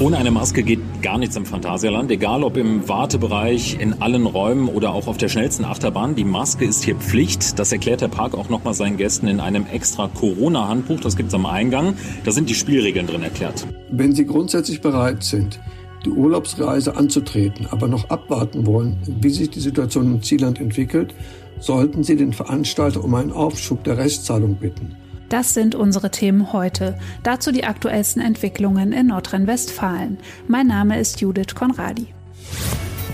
Ohne eine Maske geht gar nichts im Phantasialand, egal ob im Wartebereich, in allen Räumen oder auch auf der schnellsten Achterbahn. Die Maske ist hier Pflicht. Das erklärt der Park auch nochmal seinen Gästen in einem extra Corona-Handbuch. Das gibt's am Eingang. Da sind die Spielregeln drin erklärt. Wenn Sie grundsätzlich bereit sind, die Urlaubsreise anzutreten, aber noch abwarten wollen, wie sich die Situation im Zielland entwickelt, sollten Sie den Veranstalter um einen Aufschub der Restzahlung bitten. Das sind unsere Themen heute. Dazu die aktuellsten Entwicklungen in Nordrhein-Westfalen. Mein Name ist Judith Konradi.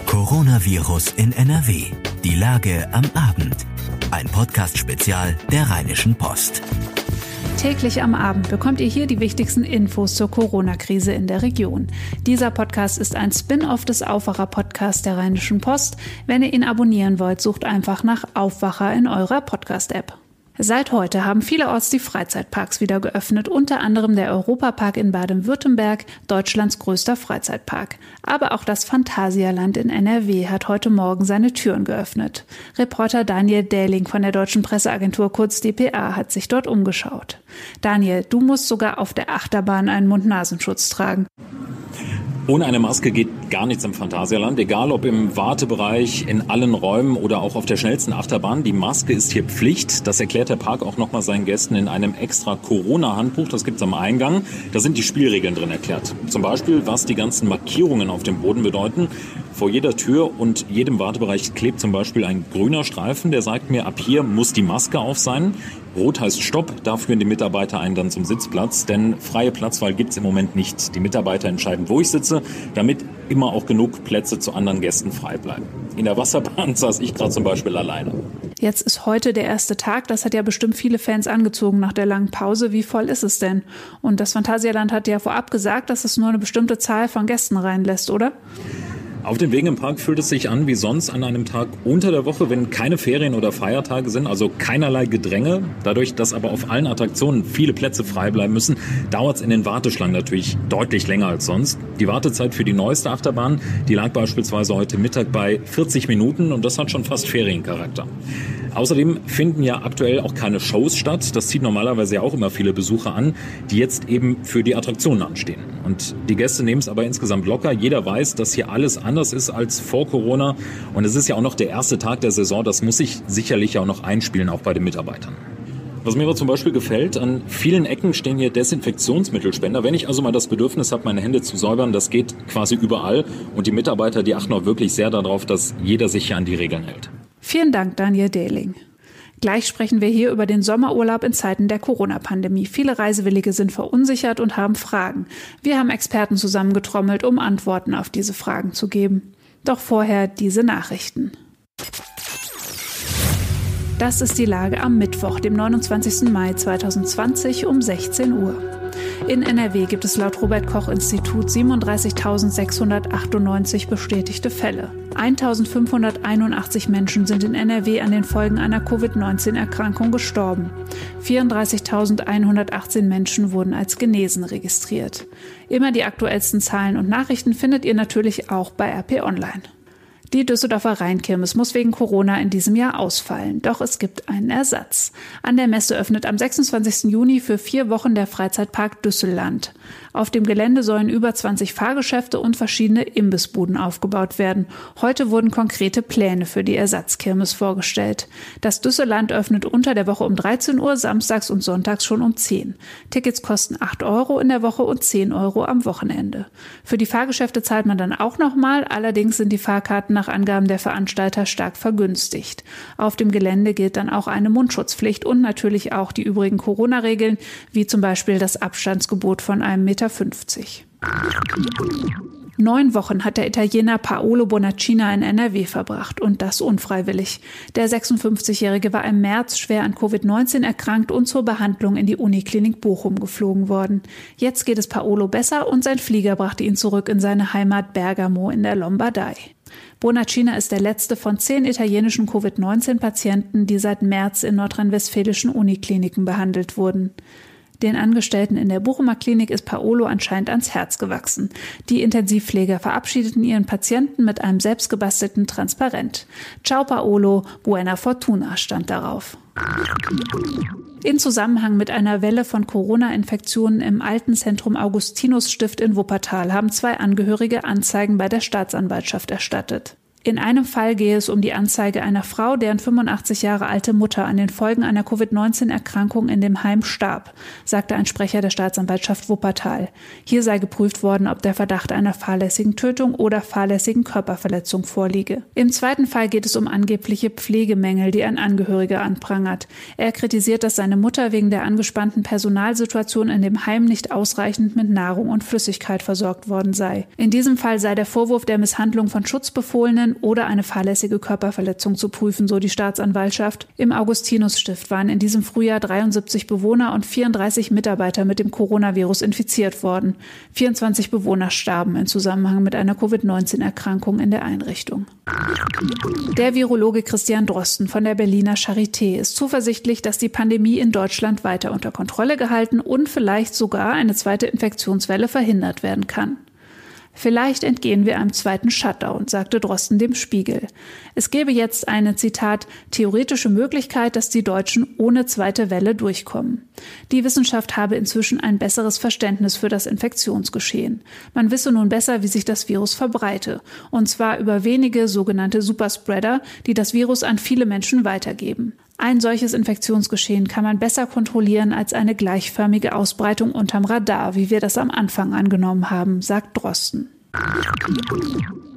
Coronavirus in NRW. Die Lage am Abend. Ein Podcast-Spezial der Rheinischen Post. Täglich am Abend bekommt ihr hier die wichtigsten Infos zur Corona-Krise in der Region. Dieser Podcast ist ein Spin-off des Aufwacher-Podcasts der Rheinischen Post. Wenn ihr ihn abonnieren wollt, sucht einfach nach Aufwacher in eurer Podcast-App. Seit heute haben vielerorts die Freizeitparks wieder geöffnet, unter anderem der Europapark in Baden-Württemberg, Deutschlands größter Freizeitpark. Aber auch das Phantasialand in NRW hat heute Morgen seine Türen geöffnet. Reporter Daniel Dähling von der deutschen Presseagentur kurz dpa hat sich dort umgeschaut. Daniel, du musst sogar auf der Achterbahn einen Mund-Nasenschutz tragen. Ohne eine Maske geht gar nichts im Phantasialand, egal ob im Wartebereich, in allen Räumen oder auch auf der schnellsten Achterbahn. Die Maske ist hier Pflicht. Das erklärt der Park auch nochmal seinen Gästen in einem extra Corona-Handbuch. Das gibt's am Eingang. Da sind die Spielregeln drin erklärt. Zum Beispiel, was die ganzen Markierungen auf dem Boden bedeuten. Vor jeder Tür und jedem Wartebereich klebt zum Beispiel ein grüner Streifen, der sagt mir, ab hier muss die Maske auf sein. Rot heißt Stopp, da führen die Mitarbeiter einen dann zum Sitzplatz, denn freie Platzwahl gibt's im Moment nicht. Die Mitarbeiter entscheiden, wo ich sitze, damit immer auch genug Plätze zu anderen Gästen frei bleiben. In der Wasserbahn saß ich gerade zum Beispiel alleine. Jetzt ist heute der erste Tag. Das hat ja bestimmt viele Fans angezogen nach der langen Pause. Wie voll ist es denn? Und das Phantasialand hat ja vorab gesagt, dass es nur eine bestimmte Zahl von Gästen reinlässt, oder? Auf den Wegen im Park fühlt es sich an wie sonst an einem Tag unter der Woche, wenn keine Ferien oder Feiertage sind, also keinerlei Gedränge. Dadurch, dass aber auf allen Attraktionen viele Plätze frei bleiben müssen, dauert es in den Warteschlangen natürlich deutlich länger als sonst. Die Wartezeit für die neueste Achterbahn, die lag beispielsweise heute Mittag bei 40 Minuten und das hat schon fast Feriencharakter. Außerdem finden ja aktuell auch keine Shows statt. Das zieht normalerweise ja auch immer viele Besucher an, die jetzt eben für die Attraktionen anstehen. Und die Gäste nehmen es aber insgesamt locker. Jeder weiß, dass hier alles anders ist als vor Corona. Und es ist ja auch noch der erste Tag der Saison. Das muss sich sicherlich auch noch einspielen, auch bei den Mitarbeitern. Was mir aber zum Beispiel gefällt, an vielen Ecken stehen hier Desinfektionsmittelspender. Wenn ich also mal das Bedürfnis habe, meine Hände zu säubern, das geht quasi überall. Und die Mitarbeiter, die achten auch wirklich sehr darauf, dass jeder sich hier an die Regeln hält. Vielen Dank, Daniel Dehling. Gleich sprechen wir hier über den Sommerurlaub in Zeiten der Corona-Pandemie. Viele Reisewillige sind verunsichert und haben Fragen. Wir haben Experten zusammengetrommelt, um Antworten auf diese Fragen zu geben. Doch vorher diese Nachrichten. Das ist die Lage am Mittwoch, dem 29. Mai 2020 um 16 Uhr. In NRW gibt es laut Robert Koch Institut 37.698 bestätigte Fälle. 1.581 Menschen sind in NRW an den Folgen einer Covid-19-Erkrankung gestorben. 34.118 Menschen wurden als genesen registriert. Immer die aktuellsten Zahlen und Nachrichten findet ihr natürlich auch bei RP Online. Die Düsseldorfer Rheinkirmes muss wegen Corona in diesem Jahr ausfallen. Doch es gibt einen Ersatz. An der Messe öffnet am 26. Juni für vier Wochen der Freizeitpark Düsselland. Auf dem Gelände sollen über 20 Fahrgeschäfte und verschiedene Imbissbuden aufgebaut werden. Heute wurden konkrete Pläne für die Ersatzkirmes vorgestellt. Das Düsseland öffnet unter der Woche um 13 Uhr, samstags und sonntags schon um 10. Tickets kosten 8 Euro in der Woche und 10 Euro am Wochenende. Für die Fahrgeschäfte zahlt man dann auch nochmal, allerdings sind die Fahrkarten nach Angaben der Veranstalter stark vergünstigt. Auf dem Gelände gilt dann auch eine Mundschutzpflicht und natürlich auch die übrigen Corona-Regeln, wie zum Beispiel das Abstandsgebot von einem Meter 50. Neun Wochen hat der Italiener Paolo Bonacina in NRW verbracht und das unfreiwillig. Der 56-Jährige war im März schwer an Covid-19 erkrankt und zur Behandlung in die Uniklinik Bochum geflogen worden. Jetzt geht es Paolo besser und sein Flieger brachte ihn zurück in seine Heimat Bergamo in der Lombardei. Bonacina ist der letzte von zehn italienischen Covid-19-Patienten, die seit März in nordrhein-westfälischen Unikliniken behandelt wurden. Den Angestellten in der Bochumer Klinik ist Paolo anscheinend ans Herz gewachsen. Die Intensivpfleger verabschiedeten ihren Patienten mit einem selbstgebastelten Transparent. Ciao Paolo, buena fortuna stand darauf. In Zusammenhang mit einer Welle von Corona-Infektionen im alten Zentrum Augustinus Stift in Wuppertal haben zwei Angehörige Anzeigen bei der Staatsanwaltschaft erstattet. In einem Fall gehe es um die Anzeige einer Frau, deren 85 Jahre alte Mutter an den Folgen einer Covid-19-Erkrankung in dem Heim starb, sagte ein Sprecher der Staatsanwaltschaft Wuppertal. Hier sei geprüft worden, ob der Verdacht einer fahrlässigen Tötung oder fahrlässigen Körperverletzung vorliege. Im zweiten Fall geht es um angebliche Pflegemängel, die ein Angehöriger anprangert. Er kritisiert, dass seine Mutter wegen der angespannten Personalsituation in dem Heim nicht ausreichend mit Nahrung und Flüssigkeit versorgt worden sei. In diesem Fall sei der Vorwurf der Misshandlung von Schutzbefohlenen oder eine fahrlässige Körperverletzung zu prüfen, so die Staatsanwaltschaft. Im Augustinusstift waren in diesem Frühjahr 73 Bewohner und 34 Mitarbeiter mit dem Coronavirus infiziert worden. 24 Bewohner starben in Zusammenhang mit einer Covid-19-Erkrankung in der Einrichtung. Der Virologe Christian Drosten von der Berliner Charité ist zuversichtlich, dass die Pandemie in Deutschland weiter unter Kontrolle gehalten und vielleicht sogar eine zweite Infektionswelle verhindert werden kann. Vielleicht entgehen wir einem zweiten Shutdown, sagte Drosten dem Spiegel. Es gäbe jetzt eine, Zitat, theoretische Möglichkeit, dass die Deutschen ohne zweite Welle durchkommen. Die Wissenschaft habe inzwischen ein besseres Verständnis für das Infektionsgeschehen. Man wisse nun besser, wie sich das Virus verbreite. Und zwar über wenige sogenannte Superspreader, die das Virus an viele Menschen weitergeben. Ein solches Infektionsgeschehen kann man besser kontrollieren als eine gleichförmige Ausbreitung unterm Radar, wie wir das am Anfang angenommen haben, sagt Drosten.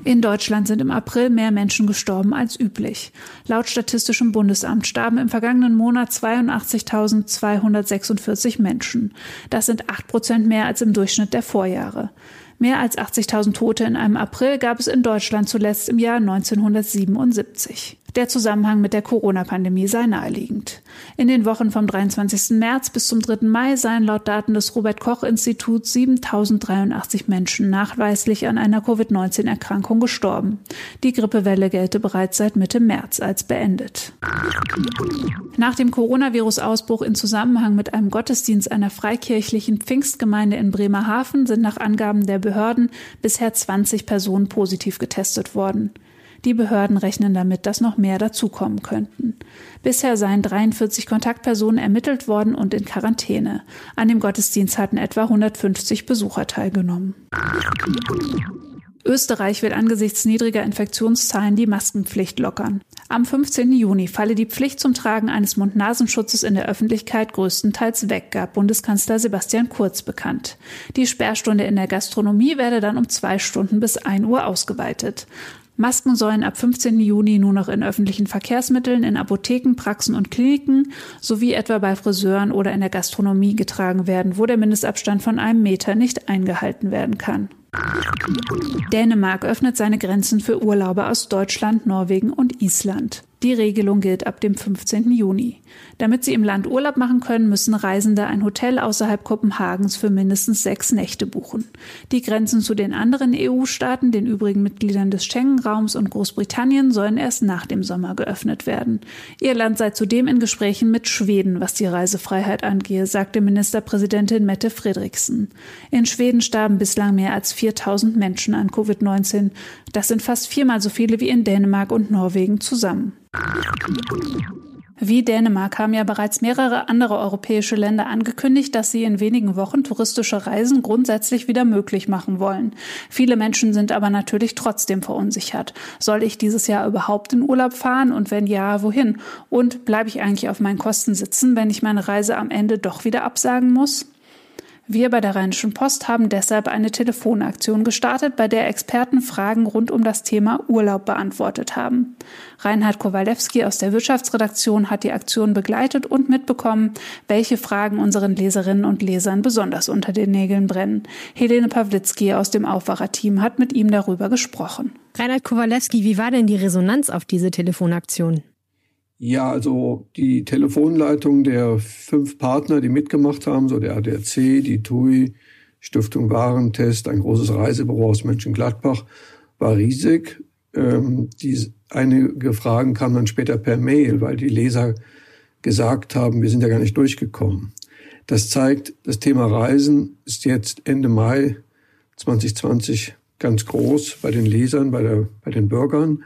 In Deutschland sind im April mehr Menschen gestorben als üblich. Laut Statistischem Bundesamt starben im vergangenen Monat 82.246 Menschen. Das sind acht Prozent mehr als im Durchschnitt der Vorjahre. Mehr als 80.000 Tote in einem April gab es in Deutschland zuletzt im Jahr 1977. Der Zusammenhang mit der Corona-Pandemie sei naheliegend. In den Wochen vom 23. März bis zum 3. Mai seien laut Daten des Robert Koch Instituts 7083 Menschen nachweislich an einer Covid-19-Erkrankung gestorben. Die Grippewelle gelte bereits seit Mitte März als beendet. Nach dem Coronavirus-Ausbruch in Zusammenhang mit einem Gottesdienst einer freikirchlichen Pfingstgemeinde in Bremerhaven sind nach Angaben der Behörden bisher 20 Personen positiv getestet worden. Die Behörden rechnen damit, dass noch mehr dazukommen könnten. Bisher seien 43 Kontaktpersonen ermittelt worden und in Quarantäne. An dem Gottesdienst hatten etwa 150 Besucher teilgenommen. Österreich will angesichts niedriger Infektionszahlen die Maskenpflicht lockern. Am 15. Juni falle die Pflicht zum Tragen eines Mund-Nasenschutzes in der Öffentlichkeit größtenteils weg, gab Bundeskanzler Sebastian Kurz bekannt. Die Sperrstunde in der Gastronomie werde dann um zwei Stunden bis ein Uhr ausgeweitet. Masken sollen ab 15. Juni nur noch in öffentlichen Verkehrsmitteln, in Apotheken, Praxen und Kliniken sowie etwa bei Friseuren oder in der Gastronomie getragen werden, wo der Mindestabstand von einem Meter nicht eingehalten werden kann. Dänemark öffnet seine Grenzen für Urlauber aus Deutschland, Norwegen und Island. Die Regelung gilt ab dem 15. Juni. Damit sie im Land Urlaub machen können, müssen Reisende ein Hotel außerhalb Kopenhagens für mindestens sechs Nächte buchen. Die Grenzen zu den anderen EU-Staaten, den übrigen Mitgliedern des Schengen-Raums und Großbritannien sollen erst nach dem Sommer geöffnet werden. Ihr Land sei zudem in Gesprächen mit Schweden, was die Reisefreiheit angehe, sagte Ministerpräsidentin Mette Fredriksen. In Schweden starben bislang mehr als 4000 Menschen an Covid-19. Das sind fast viermal so viele wie in Dänemark und Norwegen zusammen. Wie Dänemark haben ja bereits mehrere andere europäische Länder angekündigt, dass sie in wenigen Wochen touristische Reisen grundsätzlich wieder möglich machen wollen. Viele Menschen sind aber natürlich trotzdem verunsichert. Soll ich dieses Jahr überhaupt in Urlaub fahren und wenn ja, wohin? Und bleibe ich eigentlich auf meinen Kosten sitzen, wenn ich meine Reise am Ende doch wieder absagen muss? Wir bei der Rheinischen Post haben deshalb eine Telefonaktion gestartet, bei der Experten Fragen rund um das Thema Urlaub beantwortet haben. Reinhard Kowalewski aus der Wirtschaftsredaktion hat die Aktion begleitet und mitbekommen, welche Fragen unseren Leserinnen und Lesern besonders unter den Nägeln brennen. Helene Pawlitzki aus dem Aufwacherteam hat mit ihm darüber gesprochen. Reinhard Kowalewski, wie war denn die Resonanz auf diese Telefonaktion? Ja, also die Telefonleitung der fünf Partner, die mitgemacht haben, so der ADAC, die TUI, Stiftung Warentest, ein großes Reisebüro aus Mönchengladbach, war riesig. Ähm, die, einige Fragen kamen dann später per Mail, weil die Leser gesagt haben, wir sind ja gar nicht durchgekommen. Das zeigt, das Thema Reisen ist jetzt Ende Mai 2020 ganz groß bei den Lesern, bei, der, bei den Bürgern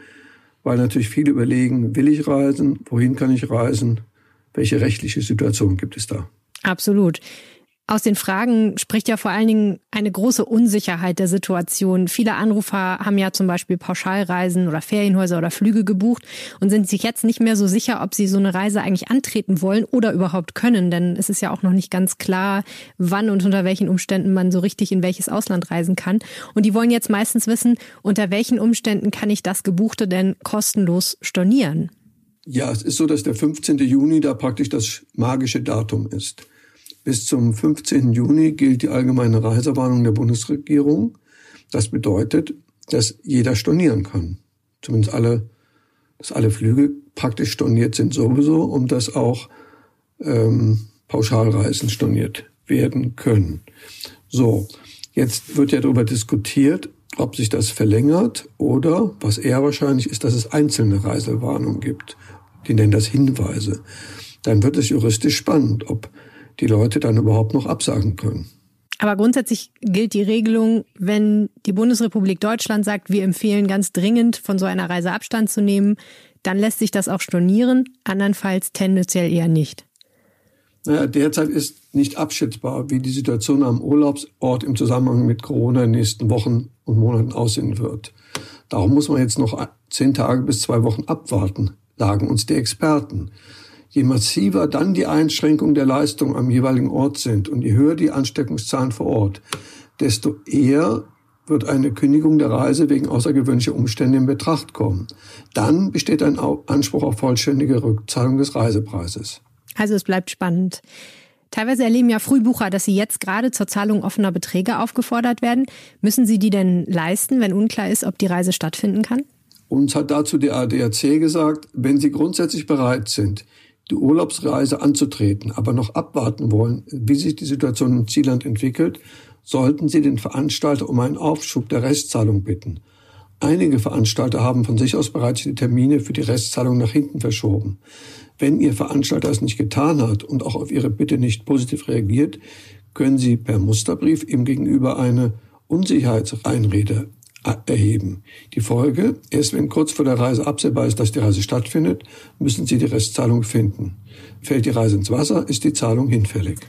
weil natürlich viele überlegen, will ich reisen, wohin kann ich reisen, welche rechtliche Situation gibt es da? Absolut. Aus den Fragen spricht ja vor allen Dingen eine große Unsicherheit der Situation. Viele Anrufer haben ja zum Beispiel Pauschalreisen oder Ferienhäuser oder Flüge gebucht und sind sich jetzt nicht mehr so sicher, ob sie so eine Reise eigentlich antreten wollen oder überhaupt können. Denn es ist ja auch noch nicht ganz klar, wann und unter welchen Umständen man so richtig in welches Ausland reisen kann. Und die wollen jetzt meistens wissen, unter welchen Umständen kann ich das Gebuchte denn kostenlos stornieren? Ja, es ist so, dass der 15. Juni da praktisch das magische Datum ist. Bis zum 15. Juni gilt die allgemeine Reisewarnung der Bundesregierung. Das bedeutet, dass jeder stornieren kann. Zumindest alle, dass alle Flüge praktisch storniert sind sowieso und dass auch ähm, Pauschalreisen storniert werden können. So, jetzt wird ja darüber diskutiert, ob sich das verlängert oder, was eher wahrscheinlich ist, dass es einzelne Reisewarnungen gibt. Die nennen das Hinweise. Dann wird es juristisch spannend, ob die Leute dann überhaupt noch absagen können. Aber grundsätzlich gilt die Regelung, wenn die Bundesrepublik Deutschland sagt, wir empfehlen ganz dringend von so einer Reise Abstand zu nehmen, dann lässt sich das auch stornieren, andernfalls tendenziell eher nicht. Naja, derzeit ist nicht abschätzbar, wie die Situation am Urlaubsort im Zusammenhang mit Corona in den nächsten Wochen und Monaten aussehen wird. Darum muss man jetzt noch zehn Tage bis zwei Wochen abwarten, sagen uns die Experten. Je massiver dann die Einschränkungen der Leistung am jeweiligen Ort sind und je höher die Ansteckungszahlen vor Ort, desto eher wird eine Kündigung der Reise wegen außergewöhnlicher Umstände in Betracht kommen. Dann besteht ein Anspruch auf vollständige Rückzahlung des Reisepreises. Also es bleibt spannend. Teilweise erleben ja Frühbucher, dass sie jetzt gerade zur Zahlung offener Beträge aufgefordert werden. Müssen sie die denn leisten, wenn unklar ist, ob die Reise stattfinden kann? Uns hat dazu der ADAC gesagt, wenn Sie grundsätzlich bereit sind, die Urlaubsreise anzutreten, aber noch abwarten wollen, wie sich die Situation im Zielland entwickelt, sollten Sie den Veranstalter um einen Aufschub der Restzahlung bitten. Einige Veranstalter haben von sich aus bereits die Termine für die Restzahlung nach hinten verschoben. Wenn Ihr Veranstalter es nicht getan hat und auch auf Ihre Bitte nicht positiv reagiert, können Sie per Musterbrief ihm gegenüber eine Unsicherheitseinrede erheben. Die Folge, erst wenn kurz vor der Reise absehbar ist, dass die Reise stattfindet, müssen Sie die Restzahlung finden. Fällt die Reise ins Wasser, ist die Zahlung hinfällig.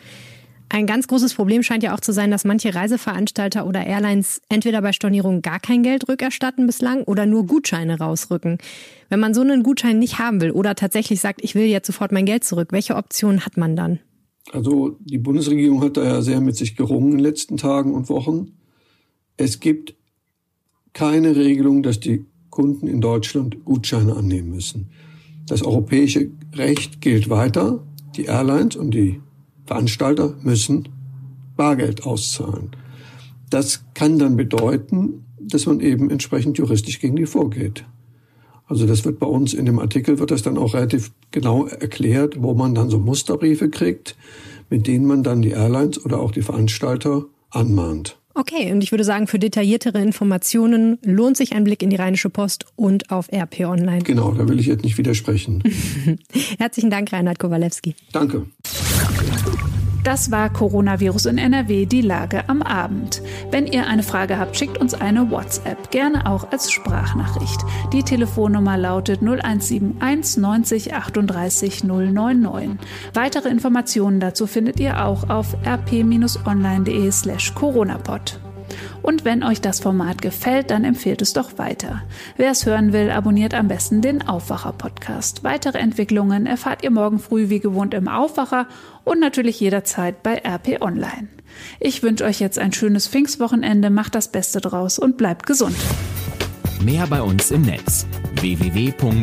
Ein ganz großes Problem scheint ja auch zu sein, dass manche Reiseveranstalter oder Airlines entweder bei Stornierung gar kein Geld rückerstatten bislang oder nur Gutscheine rausrücken. Wenn man so einen Gutschein nicht haben will oder tatsächlich sagt, ich will jetzt sofort mein Geld zurück, welche Option hat man dann? Also die Bundesregierung hat da ja sehr mit sich gerungen in den letzten Tagen und Wochen. Es gibt keine Regelung, dass die Kunden in Deutschland Gutscheine annehmen müssen. Das europäische Recht gilt weiter. Die Airlines und die Veranstalter müssen Bargeld auszahlen. Das kann dann bedeuten, dass man eben entsprechend juristisch gegen die vorgeht. Also das wird bei uns in dem Artikel wird das dann auch relativ genau erklärt, wo man dann so Musterbriefe kriegt, mit denen man dann die Airlines oder auch die Veranstalter anmahnt. Okay, und ich würde sagen, für detailliertere Informationen lohnt sich ein Blick in die Rheinische Post und auf RP Online. Genau, da will ich jetzt nicht widersprechen. Herzlichen Dank, Reinhard Kowalewski. Danke. Das war Coronavirus in NRW, die Lage am Abend. Wenn ihr eine Frage habt, schickt uns eine WhatsApp, gerne auch als Sprachnachricht. Die Telefonnummer lautet 0171 90 38 099. Weitere Informationen dazu findet ihr auch auf rp-online.de slash coronapod. Und wenn euch das Format gefällt, dann empfehlt es doch weiter. Wer es hören will, abonniert am besten den Aufwacher-Podcast. Weitere Entwicklungen erfahrt ihr morgen früh wie gewohnt im Aufwacher und natürlich jederzeit bei RP Online. Ich wünsche euch jetzt ein schönes Pfingstwochenende, macht das Beste draus und bleibt gesund. Mehr bei uns im Netz www.rp-online.de